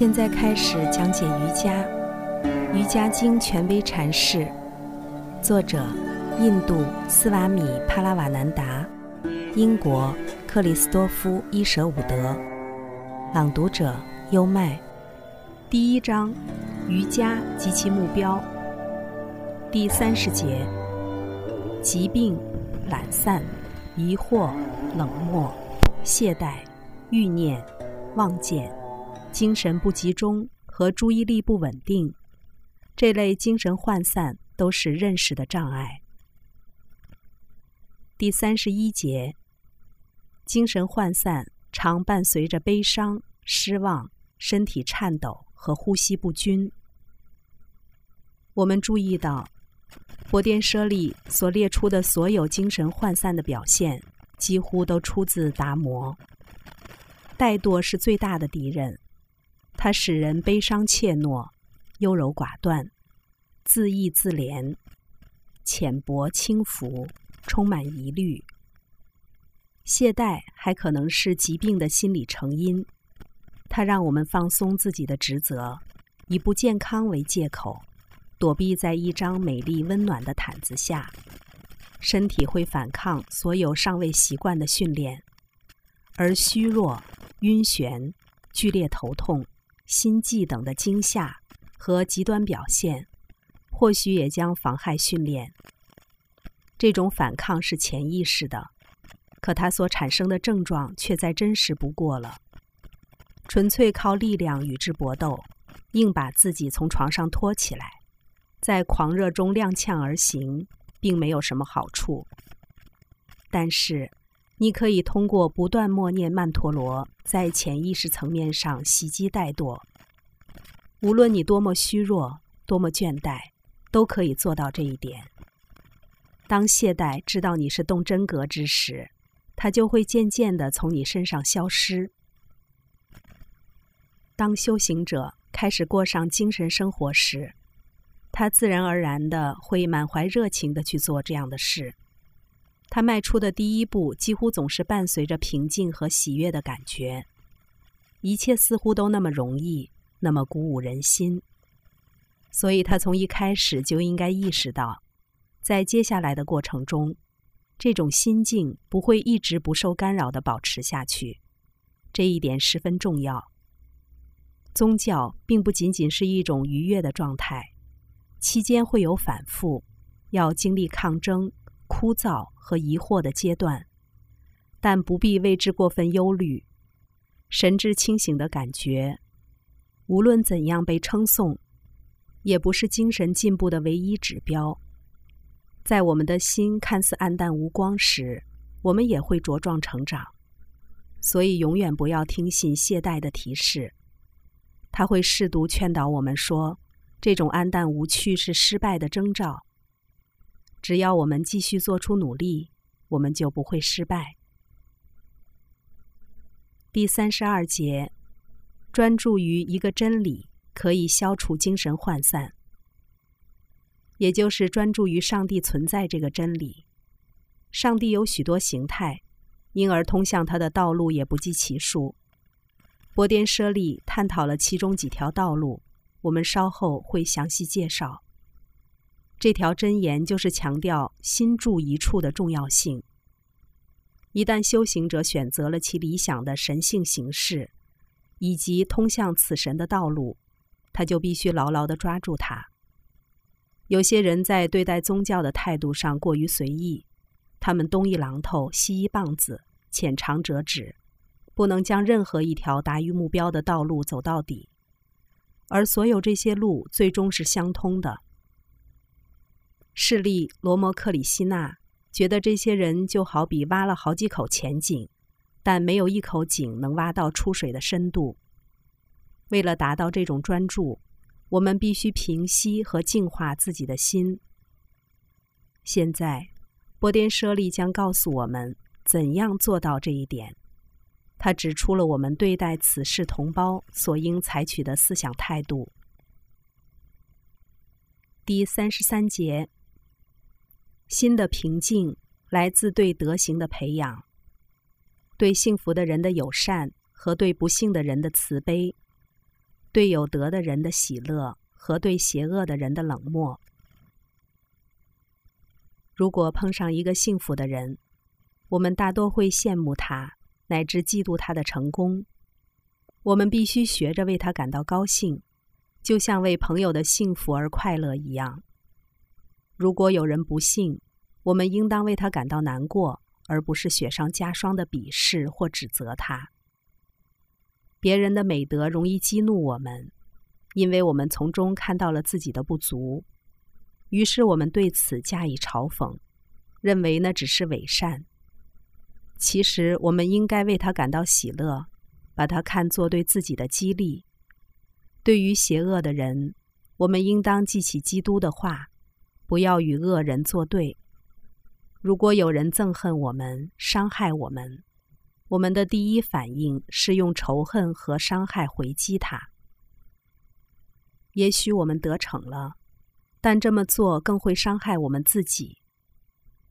现在开始讲解瑜伽，《瑜伽经》权威阐释，作者印度斯瓦米帕拉瓦南达，英国克里斯多夫伊舍伍德，朗读者优麦。第一章：瑜伽及其目标。第三十节：疾病、懒散、疑惑、冷漠、懈怠、欲念、妄见。精神不集中和注意力不稳定，这类精神涣散都是认识的障碍。第三十一节，精神涣散常伴随着悲伤、失望、身体颤抖和呼吸不均。我们注意到，波颠舍利所列出的所有精神涣散的表现，几乎都出自达摩。怠惰是最大的敌人。它使人悲伤怯懦、优柔寡断、自义自怜、浅薄轻浮、充满疑虑。懈怠还可能是疾病的心理成因。它让我们放松自己的职责，以不健康为借口，躲避在一张美丽温暖的毯子下。身体会反抗所有尚未习惯的训练，而虚弱、晕眩、剧烈头痛。心悸等的惊吓和极端表现，或许也将妨害训练。这种反抗是潜意识的，可它所产生的症状却再真实不过了。纯粹靠力量与之搏斗，硬把自己从床上拖起来，在狂热中踉跄而行，并没有什么好处。但是，你可以通过不断默念曼陀罗，在潜意识层面上袭击怠惰。无论你多么虚弱、多么倦怠，都可以做到这一点。当懈怠知道你是动真格之时，它就会渐渐的从你身上消失。当修行者开始过上精神生活时，他自然而然的会满怀热情的去做这样的事。他迈出的第一步几乎总是伴随着平静和喜悦的感觉，一切似乎都那么容易，那么鼓舞人心。所以他从一开始就应该意识到，在接下来的过程中，这种心境不会一直不受干扰的保持下去，这一点十分重要。宗教并不仅仅是一种愉悦的状态，期间会有反复，要经历抗争。枯燥和疑惑的阶段，但不必为之过分忧虑。神志清醒的感觉，无论怎样被称颂，也不是精神进步的唯一指标。在我们的心看似暗淡无光时，我们也会茁壮成长。所以，永远不要听信懈怠的提示，他会试图劝导我们说，这种暗淡无趣是失败的征兆。只要我们继续做出努力，我们就不会失败。第三十二节，专注于一个真理可以消除精神涣散，也就是专注于上帝存在这个真理。上帝有许多形态，因而通向他的道路也不计其数。波颠舍利探讨了其中几条道路，我们稍后会详细介绍。这条箴言就是强调心住一处的重要性。一旦修行者选择了其理想的神性形式，以及通向此神的道路，他就必须牢牢地抓住它。有些人在对待宗教的态度上过于随意，他们东一榔头西一棒子，浅尝辄止，不能将任何一条达于目标的道路走到底。而所有这些路最终是相通的。势利罗摩克里希纳觉得这些人就好比挖了好几口浅井，但没有一口井能挖到出水的深度。为了达到这种专注，我们必须平息和净化自己的心。现在，波颠舍利将告诉我们怎样做到这一点。他指出了我们对待此事同胞所应采取的思想态度。第三十三节。心的平静来自对德行的培养，对幸福的人的友善和对不幸的人的慈悲，对有德的人的喜乐和对邪恶的人的冷漠。如果碰上一个幸福的人，我们大多会羡慕他，乃至嫉妒他的成功。我们必须学着为他感到高兴，就像为朋友的幸福而快乐一样。如果有人不幸，我们应当为他感到难过，而不是雪上加霜的鄙视或指责他。别人的美德容易激怒我们，因为我们从中看到了自己的不足。于是我们对此加以嘲讽，认为那只是伪善。其实我们应该为他感到喜乐，把他看作对自己的激励。对于邪恶的人，我们应当记起基督的话：不要与恶人作对。如果有人憎恨我们、伤害我们，我们的第一反应是用仇恨和伤害回击他。也许我们得逞了。但这么做更会伤害我们自己。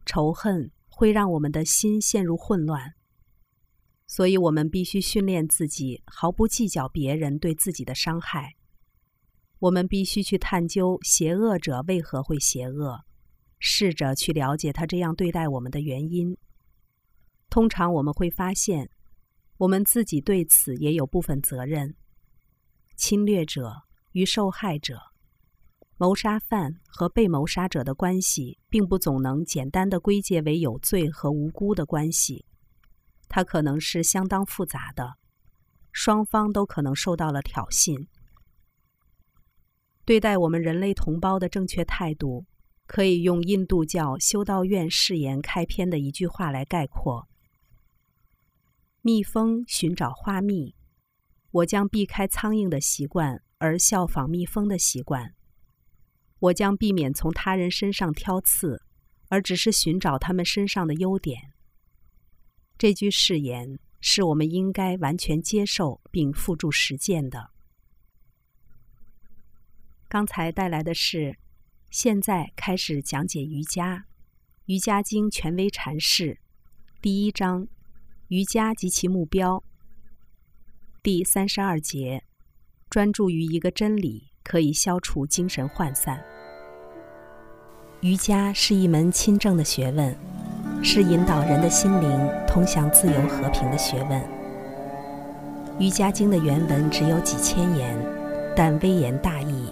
仇恨会让我们的心陷入混乱，所以我们必须训练自己，毫不计较别人对自己的伤害。我们必须去探究邪恶者为何会邪恶，试着去了解他这样对待我们的原因。通常我们会发现，我们自己对此也有部分责任。侵略者与受害者。谋杀犯和被谋杀者的关系，并不总能简单的归结为有罪和无辜的关系，它可能是相当复杂的，双方都可能受到了挑衅。对待我们人类同胞的正确态度，可以用印度教修道院誓言开篇的一句话来概括：“蜜蜂寻找花蜜，我将避开苍蝇的习惯，而效仿蜜蜂的习惯。”我将避免从他人身上挑刺，而只是寻找他们身上的优点。这句誓言是我们应该完全接受并付诸实践的。刚才带来的是，现在开始讲解瑜伽，《瑜伽经》权威阐释，第一章，瑜伽及其目标，第三十二节，专注于一个真理。可以消除精神涣散。瑜伽是一门亲政的学问，是引导人的心灵通向自由和平的学问。《瑜伽经》的原文只有几千言，但微言大义。